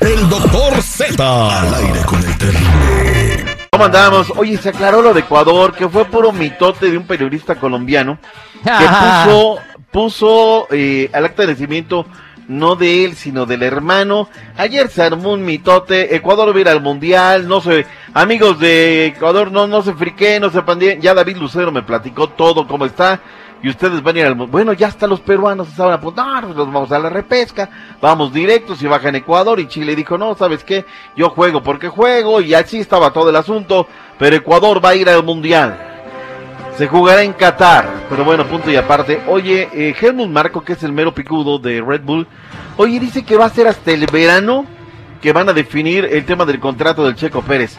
El doctor Z. Al aire con el terrible. ¿Cómo andamos? Oye, se aclaró lo de Ecuador, que fue puro mitote de un periodista colombiano que puso, puso eh, al acta de nacimiento no de él, sino del hermano. Ayer se armó un mitote, Ecuador va a ir al mundial, no sé, amigos de Ecuador, no, no se friqué, no se pandien, ya David Lucero me platicó todo cómo está, y ustedes van a ir al. Bueno, ya hasta los peruanos estaban apuntando, nos vamos a la repesca, vamos directos y bajan Ecuador, y Chile dijo, no, ¿sabes qué? Yo juego porque juego, y así estaba todo el asunto, pero Ecuador va a ir al mundial. Se jugará en Qatar, pero bueno, punto y aparte. Oye, eh, Helmut Marco, que es el mero picudo de Red Bull, oye, dice que va a ser hasta el verano que van a definir el tema del contrato del Checo Pérez.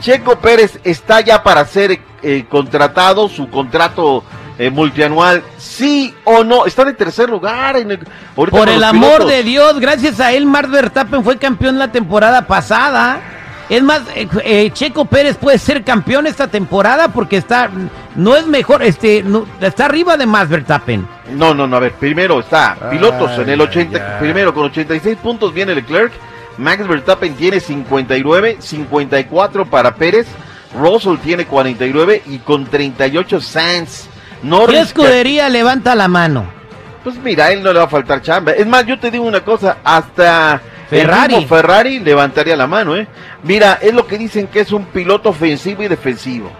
Checo Pérez está ya para ser eh, contratado, su contrato eh, multianual, sí o no. Está en tercer lugar. En el, Por el amor de Dios, gracias a él, Mark Verstappen fue campeón la temporada pasada. Es más, eh, eh, Checo Pérez puede ser campeón esta temporada porque está, no es mejor, este, no, está arriba de Max Verstappen. No, no, no, a ver, primero está pilotos en el 80, primero con 86 puntos viene Leclerc, Max Verstappen tiene 59, 54 para Pérez, Russell tiene 49 y con 38 Sainz. ¿Qué escudería levanta la mano? Pues mira, a él no le va a faltar chamba. Es más, yo te digo una cosa, hasta Ferrari. Ferrari levantaría la mano, ¿eh? Mira, es lo que dicen que es un piloto ofensivo y defensivo.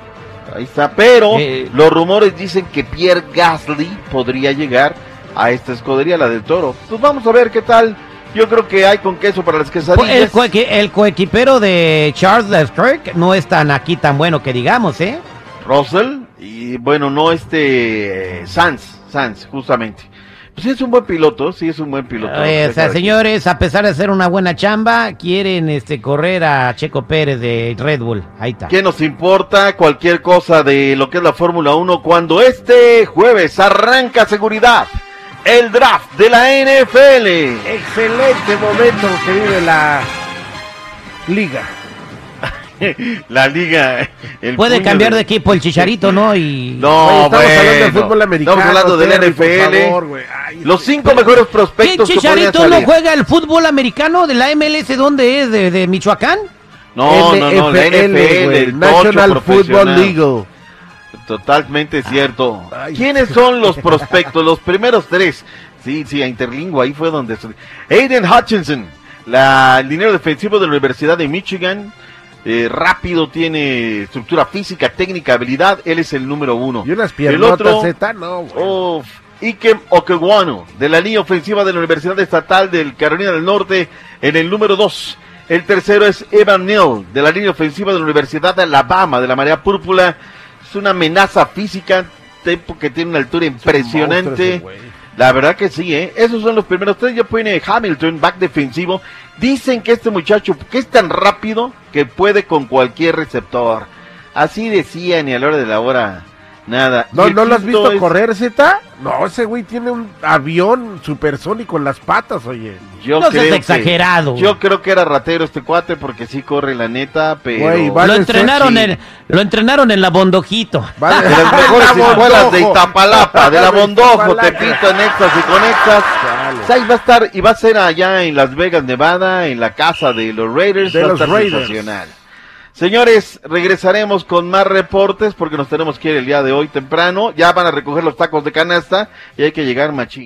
Ahí está, pero eh, los rumores dicen que Pierre Gasly podría llegar a esta escudería, la del Toro. Pues vamos a ver qué tal. Yo creo que hay con queso para las quesadillas. El, el coequipero de Charles Leclerc no es tan aquí tan bueno que digamos, ¿eh? Russell y bueno, no este eh, Sanz, Sanz, justamente. Pues es un buen piloto, sí es un buen piloto. o sea, señores, a pesar de hacer una buena chamba, quieren este correr a Checo Pérez de Red Bull. Ahí está. ¿Qué nos importa cualquier cosa de lo que es la Fórmula 1 cuando este jueves arranca seguridad? El draft de la NFL. Excelente momento que vive la liga. la liga. Puede cambiar de... equipo el chicharito, ¿no? Y... No, estamos hablando de fútbol americano. Estamos hablando del NFL. Los cinco mejores prospectos. ¿Qué chicharito no juega el fútbol americano de la MLS? ¿Dónde es? ¿De, Michoacán? No, no, no, la NFL, el National Football League. Totalmente cierto. ¿Quiénes son los prospectos? Los primeros tres. Sí, sí, a Interlingua, ahí fue donde... Aiden Hutchinson, la, el dinero defensivo de la Universidad de Michigan. Eh, rápido, tiene estructura física, técnica, habilidad, él es el número uno. Y unas piernas el otro, Z, no, oh, Ikem Okewano, de la línea ofensiva de la Universidad Estatal del Carolina del Norte, en el número dos. El tercero es Evan Neal, de la línea ofensiva de la Universidad de Alabama, de la Marea Púrpura. Es una amenaza física, que tiene una altura impresionante. La verdad que sí, ¿eh? Esos son los primeros tres. Ya pone Hamilton, back defensivo. Dicen que este muchacho, que es tan rápido, que puede con cualquier receptor. Así decían y a la hora de la hora, nada. ¿No, ¿no lo has visto correr, Z? No, ese güey tiene un avión supersónico en las patas, oye. Yo no creo exagerado. yo creo que era ratero este cuate porque sí corre la neta, pero lo entrenaron en lo entrenaron en la Bondojito. Vale. De las mejores escuelas de Itapalapa, de la Bondojo, Tepito, en y Conectas. Ahí va a estar y va a ser allá en Las Vegas, Nevada, en la casa de los Raiders, de los Raiders. Señores, regresaremos con más reportes porque nos tenemos que ir el día de hoy temprano. Ya van a recoger los tacos de canasta y hay que llegar machín.